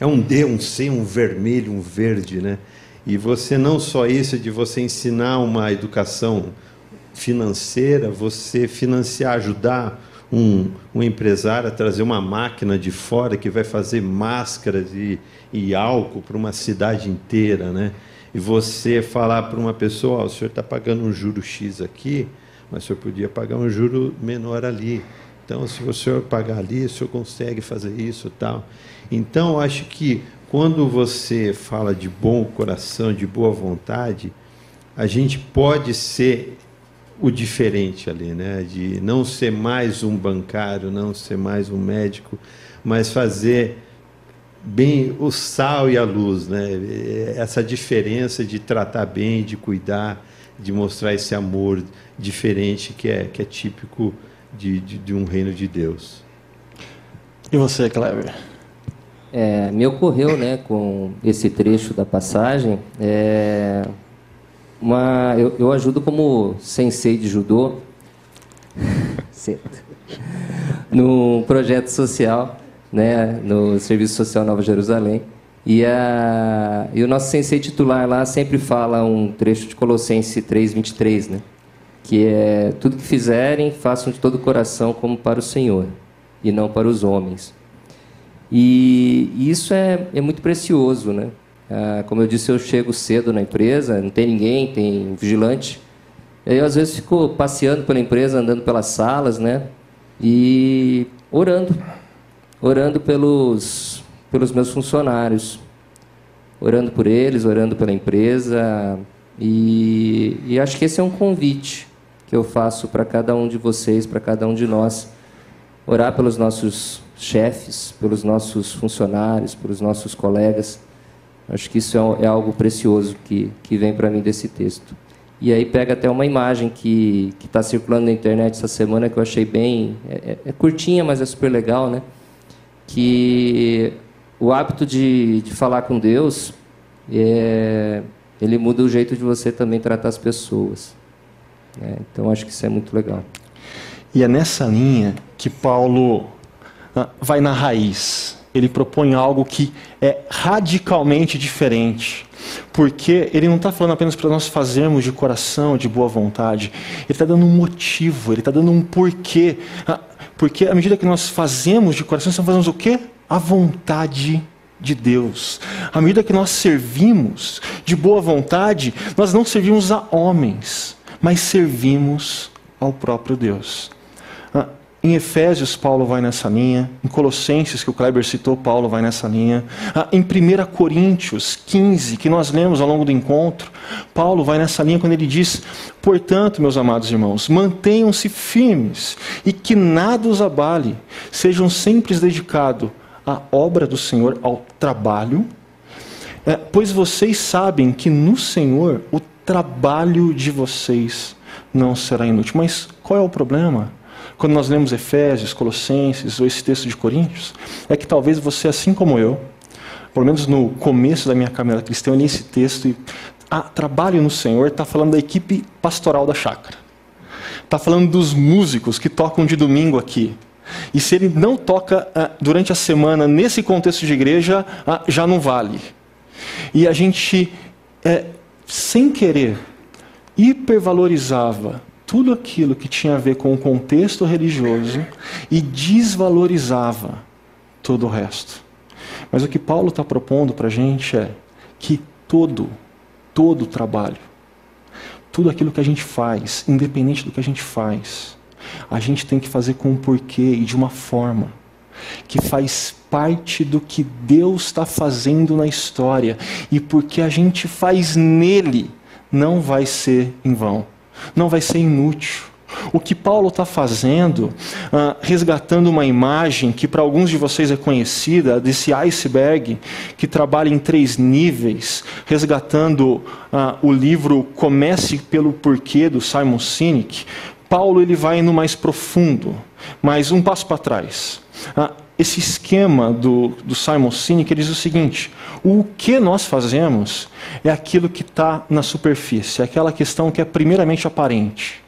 é um D, um C, um vermelho, um verde, né? E você não só isso de você ensinar uma educação financeira, você financiar, ajudar um, um empresário a trazer uma máquina de fora que vai fazer máscaras e, e álcool para uma cidade inteira, né? E você falar para uma pessoa, oh, o senhor está pagando um juro X aqui, mas o senhor podia pagar um juro menor ali. Então, se o senhor pagar ali, o senhor consegue fazer isso tal. Então, acho que quando você fala de bom coração, de boa vontade, a gente pode ser o diferente ali, né? De não ser mais um bancário, não ser mais um médico, mas fazer bem o sal e a luz, né? Essa diferença de tratar bem, de cuidar, de mostrar esse amor diferente que é que é típico de, de, de um reino de Deus. E você, Kleber? É, me ocorreu, né, com esse trecho da passagem, é, uma, eu, eu ajudo como sensei de judô num projeto social, né, no Serviço Social Nova Jerusalém. E, a, e o nosso sensei titular lá sempre fala um trecho de Colossenses 3:23, né? Que é tudo que fizerem, façam de todo o coração como para o Senhor e não para os homens. E, e isso é, é muito precioso, né? Ah, como eu disse, eu chego cedo na empresa, não tem ninguém, tem um vigilante. E aí, às vezes, fico passeando pela empresa, andando pelas salas, né? E orando. Orando pelos, pelos meus funcionários. Orando por eles, orando pela empresa. E, e acho que esse é um convite que eu faço para cada um de vocês, para cada um de nós. Orar pelos nossos chefes, pelos nossos funcionários, pelos nossos colegas Acho que isso é, é algo precioso que, que vem para mim desse texto. E aí pega até uma imagem que está circulando na internet essa semana que eu achei bem... É, é, é, curtinha, mas é super legal, né? Que o hábito de, de falar com Deus, é, ele muda o jeito de você também tratar as pessoas. Né? Então, acho que isso é muito legal. E é nessa linha que Paulo ah, vai na raiz ele propõe algo que é radicalmente diferente. Porque ele não está falando apenas para nós fazermos de coração, de boa vontade. Ele está dando um motivo, ele está dando um porquê. Ah, porque à medida que nós fazemos de coração, nós fazemos o quê? A vontade de Deus. À medida que nós servimos de boa vontade, nós não servimos a homens, mas servimos ao próprio Deus. Em Efésios, Paulo vai nessa linha. Em Colossenses, que o Kleber citou, Paulo vai nessa linha. Ah, em 1 Coríntios 15, que nós lemos ao longo do encontro, Paulo vai nessa linha quando ele diz: Portanto, meus amados irmãos, mantenham-se firmes e que nada os abale, sejam sempre dedicados à obra do Senhor, ao trabalho, é, pois vocês sabem que no Senhor o trabalho de vocês não será inútil. Mas qual é o problema? Quando nós lemos Efésios, Colossenses ou esse texto de Coríntios, é que talvez você, assim como eu, pelo menos no começo da minha caminhada cristã, eu li esse texto e ah, trabalho no Senhor está falando da equipe pastoral da chácara. Está falando dos músicos que tocam de domingo aqui. E se ele não toca ah, durante a semana nesse contexto de igreja, ah, já não vale. E a gente, é, sem querer, hipervalorizava tudo aquilo que tinha a ver com o contexto religioso e desvalorizava todo o resto. Mas o que Paulo está propondo para a gente é que todo, todo trabalho, tudo aquilo que a gente faz, independente do que a gente faz, a gente tem que fazer com um porquê e de uma forma que faz parte do que Deus está fazendo na história e porque a gente faz nele, não vai ser em vão não vai ser inútil. O que Paulo está fazendo, uh, resgatando uma imagem que para alguns de vocês é conhecida, desse iceberg, que trabalha em três níveis, resgatando uh, o livro Comece pelo Porquê, do Simon Sinek, Paulo ele vai no mais profundo, mas um passo para trás. Esse esquema do, do Simon Sinek diz o seguinte: o que nós fazemos é aquilo que está na superfície, é aquela questão que é primeiramente aparente.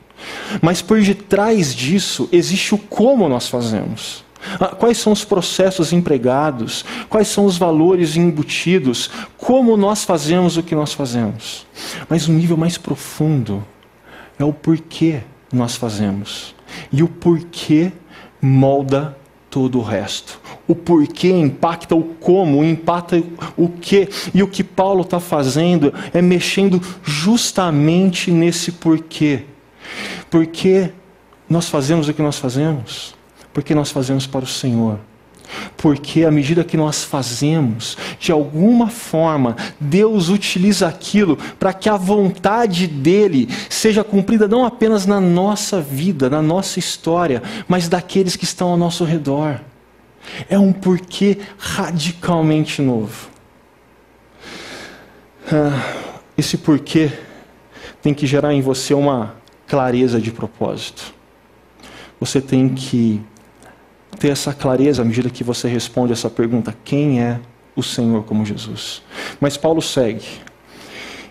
Mas por detrás disso existe o como nós fazemos. Ah, quais são os processos empregados? Quais são os valores embutidos? Como nós fazemos o que nós fazemos? Mas um nível mais profundo é o porquê nós fazemos. E o porquê molda todo o resto. O porquê impacta o como, impacta o que. E o que Paulo está fazendo é mexendo justamente nesse porquê. Porque nós fazemos o que nós fazemos? Porque nós fazemos para o Senhor. Porque à medida que nós fazemos, de alguma forma, Deus utiliza aquilo para que a vontade dele seja cumprida não apenas na nossa vida, na nossa história, mas daqueles que estão ao nosso redor. É um porquê radicalmente novo. Ah, esse porquê tem que gerar em você uma clareza de propósito. Você tem que ter essa clareza à medida que você responde essa pergunta: quem é o Senhor como Jesus? Mas Paulo segue.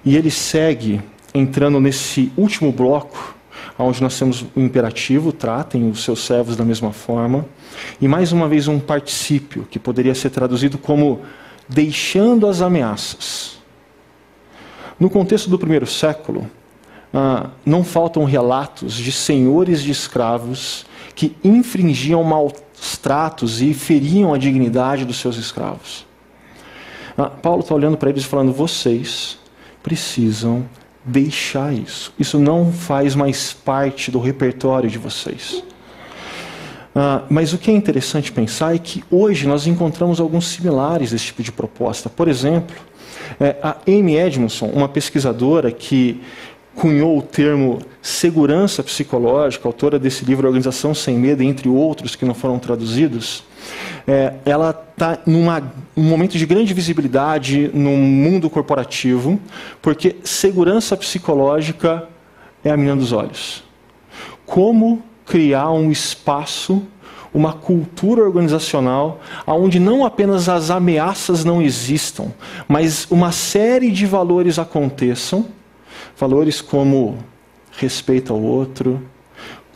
E ele segue entrando nesse último bloco, onde nós temos o imperativo, tratem os seus servos da mesma forma, e mais uma vez um particípio, que poderia ser traduzido como deixando as ameaças. No contexto do primeiro século, ah, não faltam relatos de senhores de escravos que infringiam maus tratos e feriam a dignidade dos seus escravos. Ah, Paulo está olhando para eles e falando: vocês precisam deixar isso. Isso não faz mais parte do repertório de vocês. Ah, mas o que é interessante pensar é que hoje nós encontramos alguns similares desse tipo de proposta. Por exemplo, é, a Amy Edmondson, uma pesquisadora que cunhou o termo segurança psicológica, autora desse livro Organização Sem Medo, entre outros que não foram traduzidos, é, ela está num momento de grande visibilidade no mundo corporativo, porque segurança psicológica é a menina dos olhos. Como criar um espaço, uma cultura organizacional, onde não apenas as ameaças não existam, mas uma série de valores aconteçam Valores como respeito ao outro,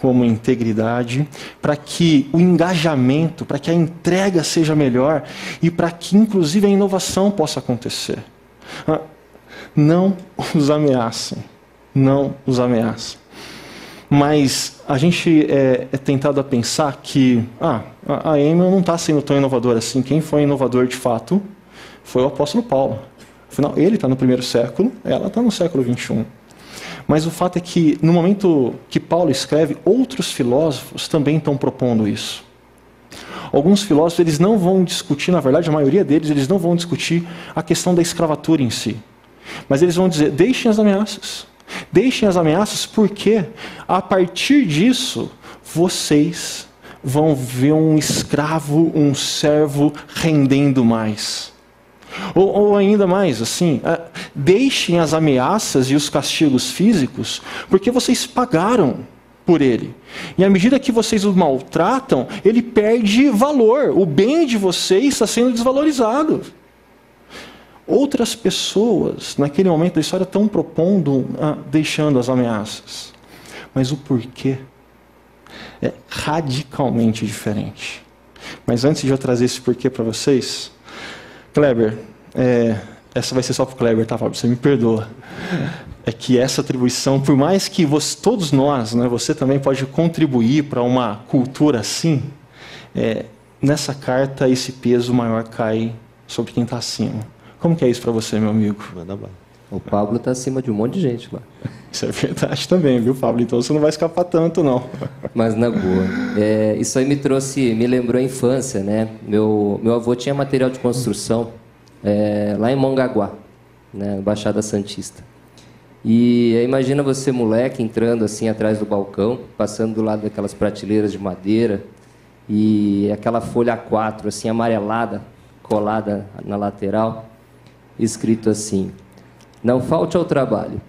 como integridade, para que o engajamento, para que a entrega seja melhor e para que, inclusive, a inovação possa acontecer. Ah, não os ameacem. Não os ameacem. Mas a gente é, é tentado a pensar que ah, a Amy não está sendo tão inovadora assim. Quem foi inovador de fato foi o apóstolo Paulo. Afinal, ele está no primeiro século, ela está no século 21. Mas o fato é que, no momento que Paulo escreve, outros filósofos também estão propondo isso. Alguns filósofos eles não vão discutir, na verdade, a maioria deles, eles não vão discutir a questão da escravatura em si. Mas eles vão dizer: deixem as ameaças. Deixem as ameaças, porque a partir disso, vocês vão ver um escravo, um servo rendendo mais. Ou, ou ainda mais, assim, é, deixem as ameaças e os castigos físicos, porque vocês pagaram por ele. E à medida que vocês o maltratam, ele perde valor. O bem de vocês está sendo desvalorizado. Outras pessoas, naquele momento da história, estão propondo, ah, deixando as ameaças. Mas o porquê é radicalmente diferente. Mas antes de eu trazer esse porquê para vocês, Kleber, é, essa vai ser só para o Kleber, tá, Fábio? Você me perdoa. É que essa atribuição, por mais que você, todos nós, né, você também pode contribuir para uma cultura assim, é, nessa carta esse peso maior cai sobre quem está acima. Como que é isso para você, meu amigo? Manda bala. O Pablo está acima de um monte de gente lá. Isso é verdade também, viu, Pablo? Então você não vai escapar tanto, não. Mas na boa. É, isso aí me trouxe, me lembrou a infância, né? Meu, meu avô tinha material de construção é, lá em Mongaguá, né, Baixada Santista. E imagina você, moleque, entrando assim atrás do balcão, passando do lado daquelas prateleiras de madeira e aquela folha A4 assim amarelada colada na lateral, escrito assim: Não falte ao trabalho.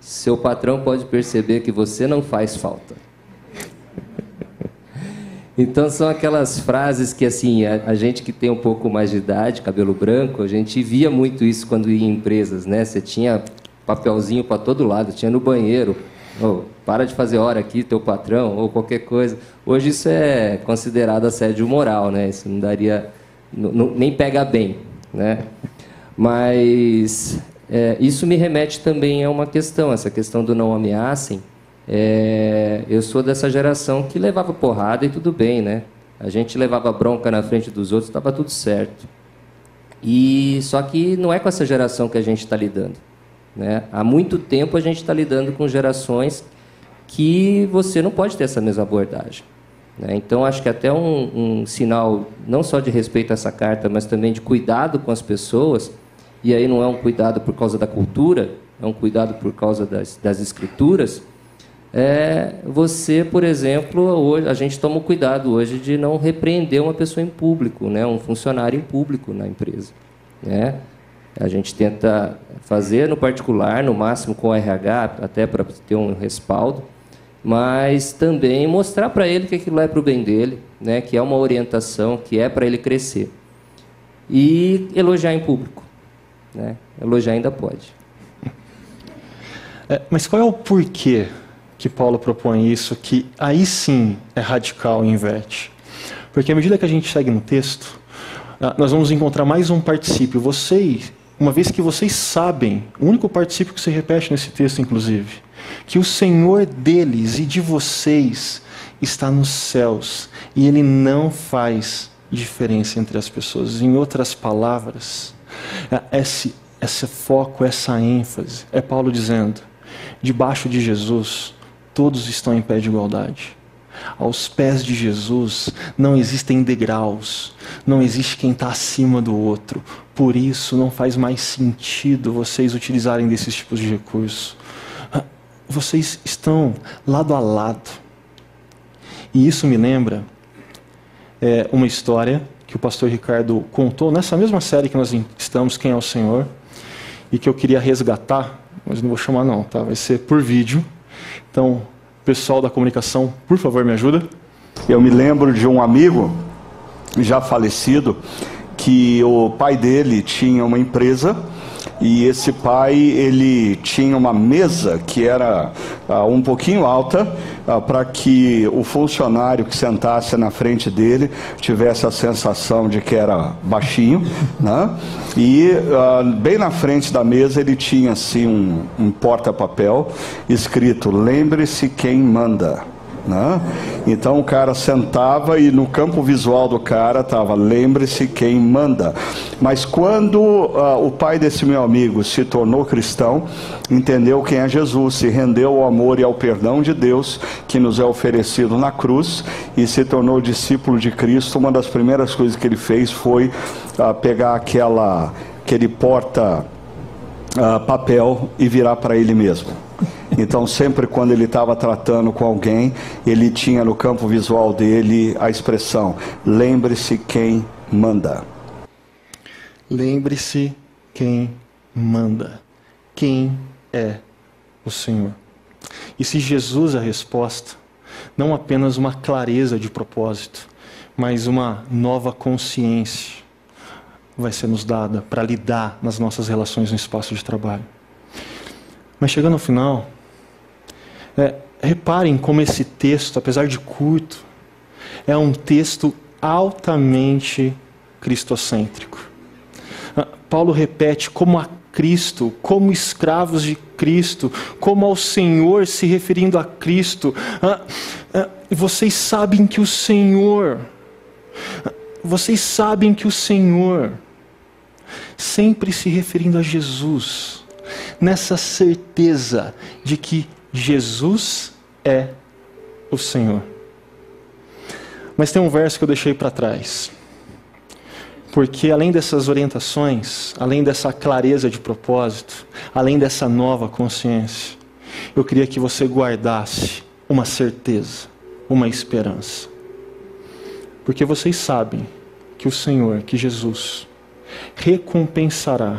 Seu patrão pode perceber que você não faz falta. Então são aquelas frases que assim a, a, gente que tem um pouco mais de idade, cabelo branco, a gente via muito isso quando ia em empresas, né? Você tinha papelzinho para todo lado, tinha no banheiro, Oh, para de fazer hora aqui, teu patrão, ou qualquer coisa. Hoje isso é considerado assédio moral, né? Isso não daria. nem pega bem, né? Mas é, isso me remete também a uma questão, essa questão do não ameacem. É, eu sou dessa geração que levava porrada e tudo bem, né? A gente levava bronca na frente dos outros, estava tudo certo. E só que não é com essa geração que a gente está lidando. Né? Há muito tempo a gente está lidando com gerações que você não pode ter essa mesma abordagem. Né? Então acho que até um, um sinal não só de respeito a essa carta, mas também de cuidado com as pessoas e aí não é um cuidado por causa da cultura, é um cuidado por causa das, das escrituras, é você, por exemplo, hoje, a gente toma o cuidado hoje de não repreender uma pessoa em público, né, um funcionário em público na empresa. Né? A gente tenta fazer no particular, no máximo com o RH, até para ter um respaldo, mas também mostrar para ele que aquilo é para o bem dele, né, que é uma orientação, que é para ele crescer. E elogiar em público. Né? Elogiar ainda pode. É, mas qual é o porquê que Paulo propõe isso, que aí sim é radical e inverte? Porque à medida que a gente segue no texto, ah, nós vamos encontrar mais um particípio. Vocês, uma vez que vocês sabem, o único particípio que se repete nesse texto, inclusive, que o Senhor deles e de vocês está nos céus e ele não faz diferença entre as pessoas. Em outras palavras, esse, esse foco, essa ênfase. É Paulo dizendo: debaixo de Jesus, todos estão em pé de igualdade. Aos pés de Jesus não existem degraus, não existe quem está acima do outro. Por isso não faz mais sentido vocês utilizarem desses tipos de recursos. Vocês estão lado a lado. E isso me lembra é, uma história que o pastor Ricardo contou nessa mesma série que nós estamos, Quem é o Senhor, e que eu queria resgatar, mas não vou chamar não, tá? Vai ser por vídeo. Então, pessoal da comunicação, por favor, me ajuda. Eu me lembro de um amigo já falecido que o pai dele tinha uma empresa e esse pai ele tinha uma mesa que era uh, um pouquinho alta uh, para que o funcionário que sentasse na frente dele tivesse a sensação de que era baixinho, né? E uh, bem na frente da mesa ele tinha assim um, um porta-papel escrito: lembre-se quem manda. Né? Então o cara sentava e no campo visual do cara estava lembre-se quem manda. Mas quando uh, o pai desse meu amigo se tornou cristão, entendeu quem é Jesus, se rendeu ao amor e ao perdão de Deus que nos é oferecido na cruz e se tornou discípulo de Cristo, uma das primeiras coisas que ele fez foi uh, pegar aquela aquele porta uh, papel e virar para ele mesmo. Então, sempre quando ele estava tratando com alguém, ele tinha no campo visual dele a expressão: lembre-se quem manda. Lembre-se quem manda. Quem é o Senhor? E se Jesus é a resposta, não apenas uma clareza de propósito, mas uma nova consciência vai ser nos dada para lidar nas nossas relações no espaço de trabalho. Mas chegando ao final, é, reparem como esse texto, apesar de curto, é um texto altamente cristocêntrico. Ah, Paulo repete como a Cristo, como escravos de Cristo, como ao Senhor se referindo a Cristo. Ah, ah, vocês sabem que o Senhor, vocês sabem que o Senhor, sempre se referindo a Jesus, nessa certeza de que Jesus é o Senhor. Mas tem um verso que eu deixei para trás. Porque além dessas orientações, além dessa clareza de propósito, além dessa nova consciência, eu queria que você guardasse uma certeza, uma esperança. Porque vocês sabem que o Senhor, que Jesus, recompensará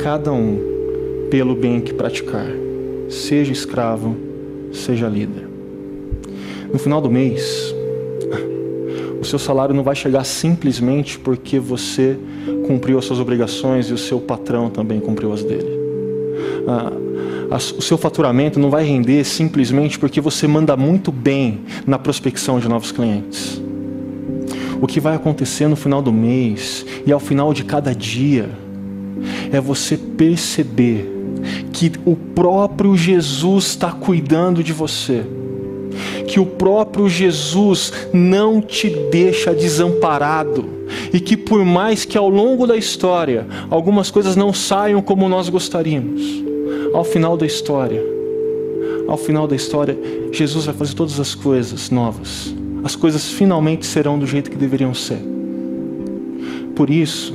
cada um pelo bem que praticar seja escravo, seja líder. No final do mês, o seu salário não vai chegar simplesmente porque você cumpriu as suas obrigações e o seu patrão também cumpriu as dele. Ah, o seu faturamento não vai render simplesmente porque você manda muito bem na prospecção de novos clientes. O que vai acontecer no final do mês e ao final de cada dia é você perceber que o próprio Jesus está cuidando de você, que o próprio Jesus não te deixa desamparado e que por mais que ao longo da história algumas coisas não saiam como nós gostaríamos, ao final da história, ao final da história, Jesus vai fazer todas as coisas novas. As coisas finalmente serão do jeito que deveriam ser. Por isso,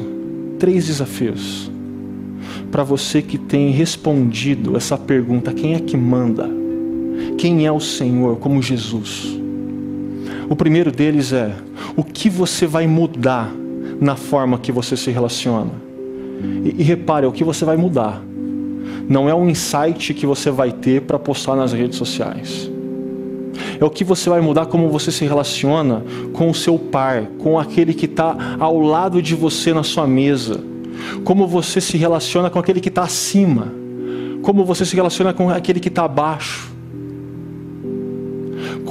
três desafios para você que tem respondido essa pergunta: quem é que manda? Quem é o Senhor como Jesus? O primeiro deles é: o que você vai mudar na forma que você se relaciona? E, e repare, o que você vai mudar não é um insight que você vai ter para postar nas redes sociais. É o que você vai mudar como você se relaciona com o seu par, com aquele que está ao lado de você na sua mesa. Como você se relaciona com aquele que está acima. Como você se relaciona com aquele que está abaixo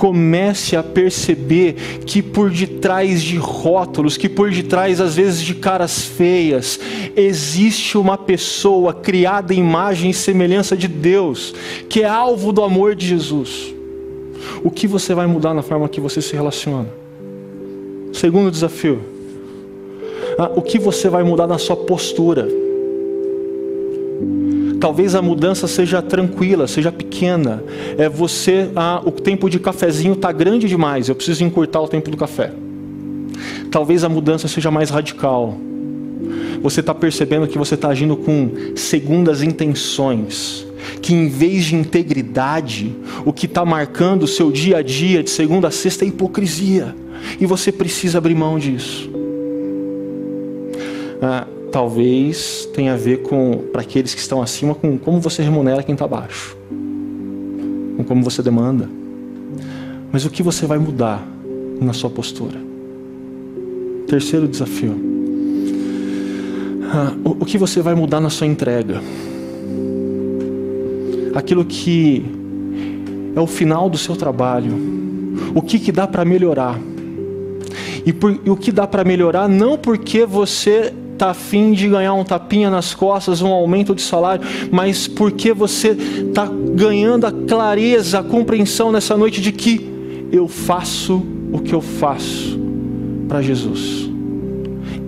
comece a perceber que por detrás de rótulos, que por detrás às vezes de caras feias, existe uma pessoa criada em imagem e semelhança de Deus, que é alvo do amor de Jesus. O que você vai mudar na forma que você se relaciona? Segundo desafio, o que você vai mudar na sua postura? Talvez a mudança seja tranquila, seja pequena. É você, ah, o tempo de cafezinho está grande demais, eu preciso encurtar o tempo do café. Talvez a mudança seja mais radical. Você está percebendo que você está agindo com segundas intenções que em vez de integridade, o que está marcando o seu dia a dia de segunda a sexta é hipocrisia. E você precisa abrir mão disso. Ah, talvez tenha a ver com, para aqueles que estão acima, com como você remunera quem está abaixo, com como você demanda. Mas o que você vai mudar na sua postura? Terceiro desafio. Ah, o, o que você vai mudar na sua entrega? Aquilo que é o final do seu trabalho. O que, que dá para melhorar? E, por, e o que dá para melhorar não porque você está afim de ganhar um tapinha nas costas, um aumento de salário, mas porque você está ganhando a clareza, a compreensão nessa noite de que eu faço o que eu faço para Jesus.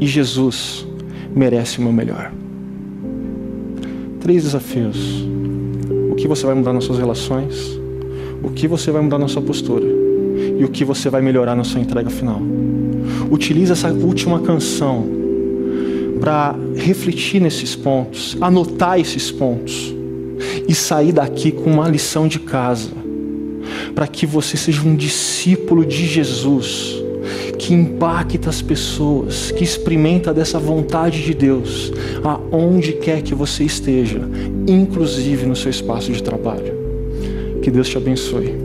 E Jesus merece o meu melhor. Três desafios. O que você vai mudar nas suas relações? O que você vai mudar na sua postura? E o que você vai melhorar na sua entrega final? Utilize essa última canção para refletir nesses pontos, anotar esses pontos e sair daqui com uma lição de casa, para que você seja um discípulo de Jesus, que impacta as pessoas, que experimenta dessa vontade de Deus, aonde quer que você esteja, inclusive no seu espaço de trabalho. Que Deus te abençoe.